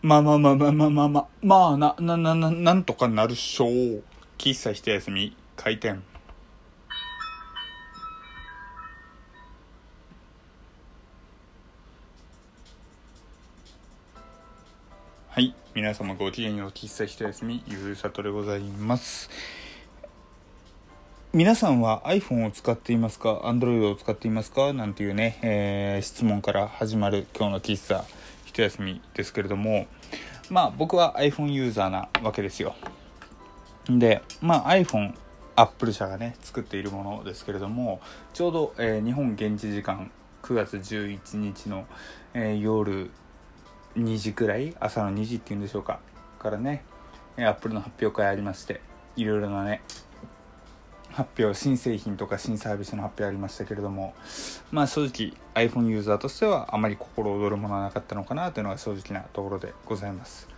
まあまあまあまあまあまあまあ、まあ、な、な、な、な、なんとかなるっしょう。喫茶一休み、開店。はい。皆様ごきげんよう、喫茶一休み、ゆうさとでございます。皆さんは iPhone を使っていますか Android を使っていますかなんていうね、えー質問から始まる今日の喫茶一休みですけれどもまあ僕は iPhone ユーザーなわけですよ。でまあ iPhone アップル社がね作っているものですけれどもちょうど、えー日本現地時間9月11日の、えー夜2時くらい朝の2時っていうんでしょうかからねえーアップルの発表会ありましていろいろなね発表新製品とか新サービスの発表ありましたけれどもまあ正直 iPhone ユーザーとしてはあまり心躍るものはなかったのかなというのが正直なところでございます。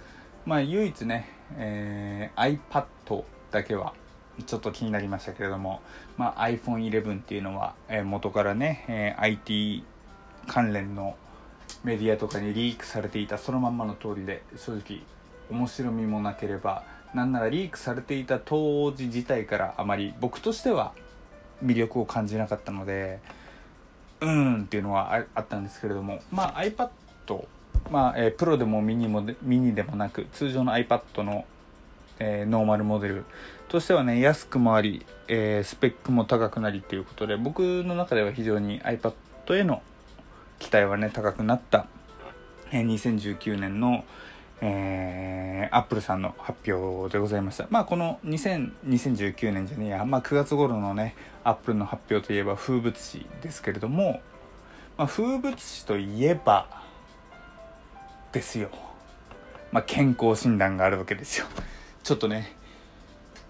まあ唯一ね、えー iPad だけはちょっと気になりましたけれども、まあ、iPhone11 っていうのは、えー元からね、えー IT 関連のメディアとかにリークされていたそのまんまの通りで正直面白みもなければなんならリークされていた当時自体からあまり僕としては魅力を感じなかったのでうーんっていうのはあったんですけれどもまあ iPad まあ、えープロでもミニもでミニでもなく通常の iPad の、えーノーマルモデルとしてはね安くもあり、えースペックも高くなりっていうことで僕の中では非常に iPad への期待はね高くなった、えー2019年の、えー、アップルさんの発表でございました。まあこの2000 2019年じゃねえや、まあ、9月頃のねアップルの発表といえば風物詩ですけれども、まあ、風物詩といえばですよ、まあ、健康診断があるわけですよ。ちょっとね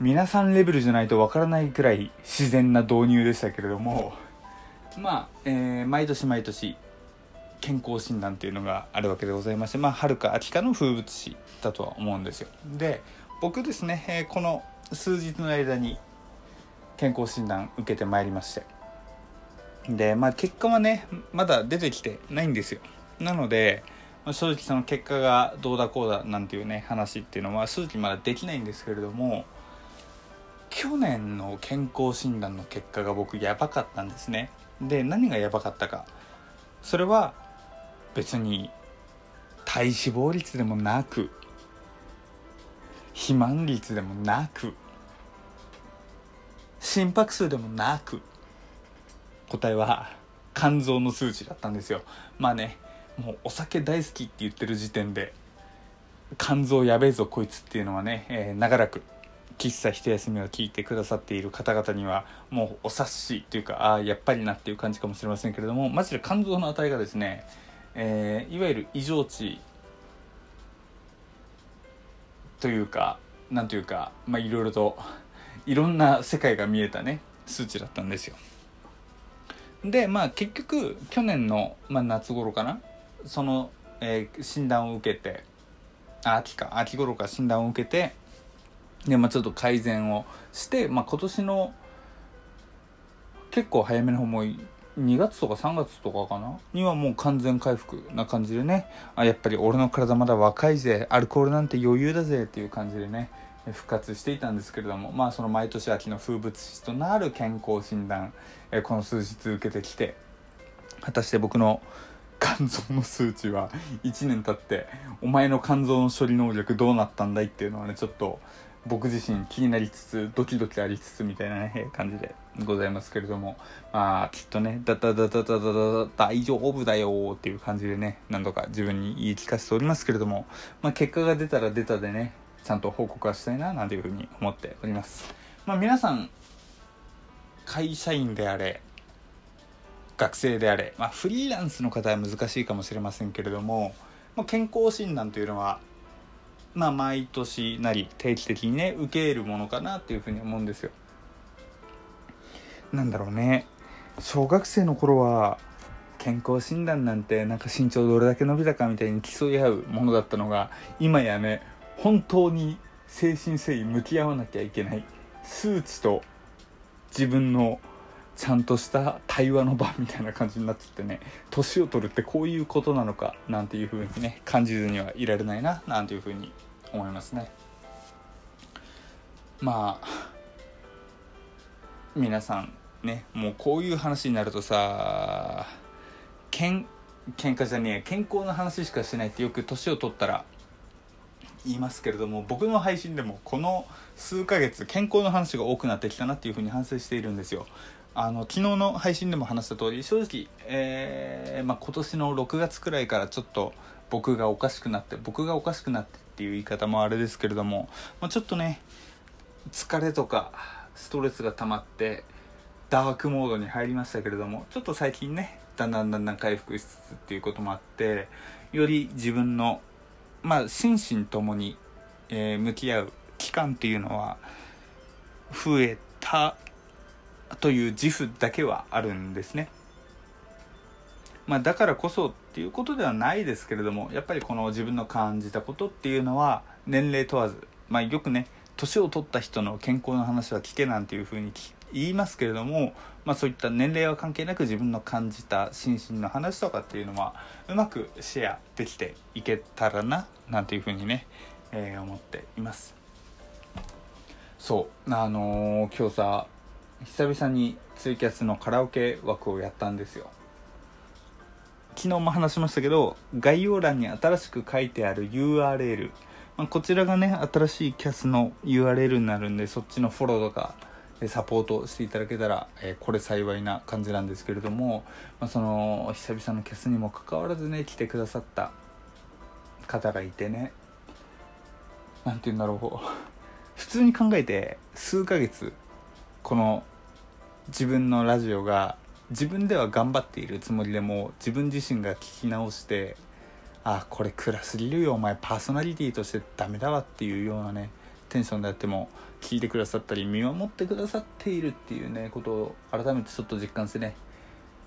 皆さんレベルじゃないとわからないくらい自然な導入でしたけれどもまあ、えー毎年毎年健康診断っていうのがあるわけでございましてまあ春か秋かの風物詩だとは思うんですよ。で僕ですね、えこの数日の間に健康診断受けてまいりまして。でまあ結果はねまだ出てきてないんですよ。なのでま正直その結果がどうだこうだなんていうね話っていうのは正直まだできないんですけれども去年の健康診断の結果が僕やばかったんですね。で何がやばかったか。それは別に体脂肪率でもなく肥満率でもなく心拍数でもなく答えは肝臓の数値だったんですよ。まあねもうお酒大好きって言ってる時点で肝臓やべえぞこいつっていうのはね、えー長らく喫茶一休みを聞いてくださっている方々にはもうお察しというかああやっぱりなっていう感じかもしれませんけれどもマジで肝臓の値がですね、えーいわゆる異常値というかなんというかまあいろいろといろんな世界が見えたね数値だったんですよ。でまあ結局去年の、まあ、夏頃かなその、えー診断を受けて秋か秋頃か診断を受けてで、まあ、ちょっと改善をして、まあ、今年の結構早めの方も2月とか3月とかかな？にはもう完全回復な感じでね。あやっぱり俺の体まだ若いぜ。アルコールなんて余裕だぜっていう感じでね。復活していたんですけれども。まあその毎年秋の風物詩となる健康診断えこの数日受けてきて果たして僕の肝臓の数値は1年経ってお前の肝臓の処理能力どうなったんだいっていうのはねちょっと僕自身気になりつつドキドキありつつみたいな、ね、感じでございますけれどもまあきっとねだだだだだだだ大丈夫だよっていう感じでね何度か自分に言い聞かせておりますけれども、まあ、結果が出たら出たでねちゃんと報告はしたいななんていうふうに思っております。まあ、皆さん会社員であれ学生であれ、まあ、フリーランスの方は難しいかもしれませんけれども、まあ、健康診断というのはまあ、毎年なり定期的にね受けるものかなっていうふうに思うんですよ。なんだろうね小学生の頃は健康診断なんてなんか身長どれだけ伸びたかみたいに競い合うものだったのが今やね本当に誠心誠意向き合わなきゃいけない数値と自分のちゃんとした対話の場みたいな感じになっちゃってね年を取るってこういうことなのかなんていう風にね感じずにはいられないななんていう風に思いますね。まあ皆さんねもうこういう話になるとさけん喧嘩じゃねえ健康の話しかしないってよく年を取ったら言いますけれども僕の配信でもこの数ヶ月健康の話が多くなってきたなっていうふうに反省しているんですよ。あの昨日の配信でも話した通り正直、えー、まあ、今年の6月くらいからちょっと僕がおかしくなって僕がおかしくなってっていう言い方もあれですけれども、まあ、ちょっとね疲れとかストレスが溜まってダークモードに入りましたけれどもちょっと最近ねだんだんだんだん回復しつつっていうこともあってより自分のまあ心身ともに、えー、向き合う期間っていうのは増えたという自負だけはあるんですね。まあ、だからこそっていうことではないですけれどもやっぱりこの自分の感じたことっていうのは年齢問わず、まあ、よくね年を取った人の健康の話は聞けなんていうふうに言いますけれども、まあ、そういった年齢は関係なく自分の感じた心身の話とかっていうのはうまくシェアできていけたらななんていうふうにね、えー、思っていますそうあのー、今日さ久々にツイキャスのカラオケ枠をやったんですよ。昨日も話しましたけど概要欄に新しく書いてある URL まあ、こちらがね新しいキャスの URL になるんでそっちのフォローとかサポートしていただけたら、えー、これ幸いな感じなんですけれども、まあ、その久々のキャスにもかかわらずね来てくださった方がいてね何て言うんだろう。普通に考えて数ヶ月この自分のラジオが自分では頑張っているつもりでも自分自身が聞き直してあこれ暗すぎるよお前パーソナリティとしてダメだわっていうようなねテンションであっても聞いてくださったり見守ってくださっているっていうねことを改めてちょっと実感してね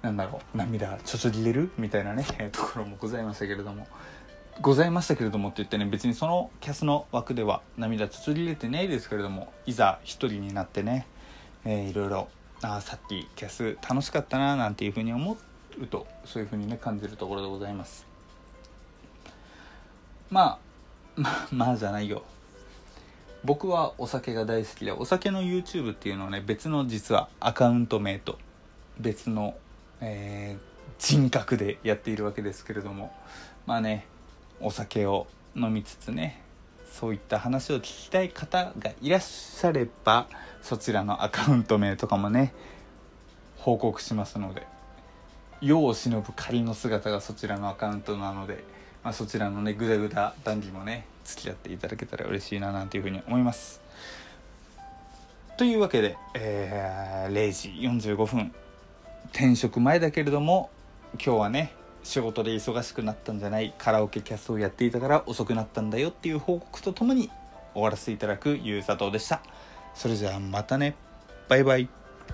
なんだろう涙ちょちょぎれるみたいなね、ところもございましたけれども。ございましたけれどもって言ってね別にそのキャスの枠では涙ちょちょぎれてないですけれどもいざ一人になってね、えー、いろいろあさっきキャス楽しかったななんていうふうに思うとそういうふうにね感じるところでございます。まあまあまあじゃないよ。僕はお酒が大好きでお酒の YouTube っていうのをね別の実はアカウント名と別の、えー、人格でやっているわけですけれどもまあねお酒を飲みつつねそういった話を聞きたい方がいらっしゃればそちらのアカウント名とかもね報告しますので世を忍ぶ仮の姿がそちらのアカウントなのでまあ、そちらのねグダグダ談義もね付き合っていただけたら嬉しいななんていうふうに思います。というわけで、えー、0時45分。転職前だけれども今日はね仕事で忙しくなったんじゃないカラオケキャストをやっていたから遅くなったんだよっていう報告とともに終わらせていただくゆうさとうでした。それじゃあまたね。バイバイ。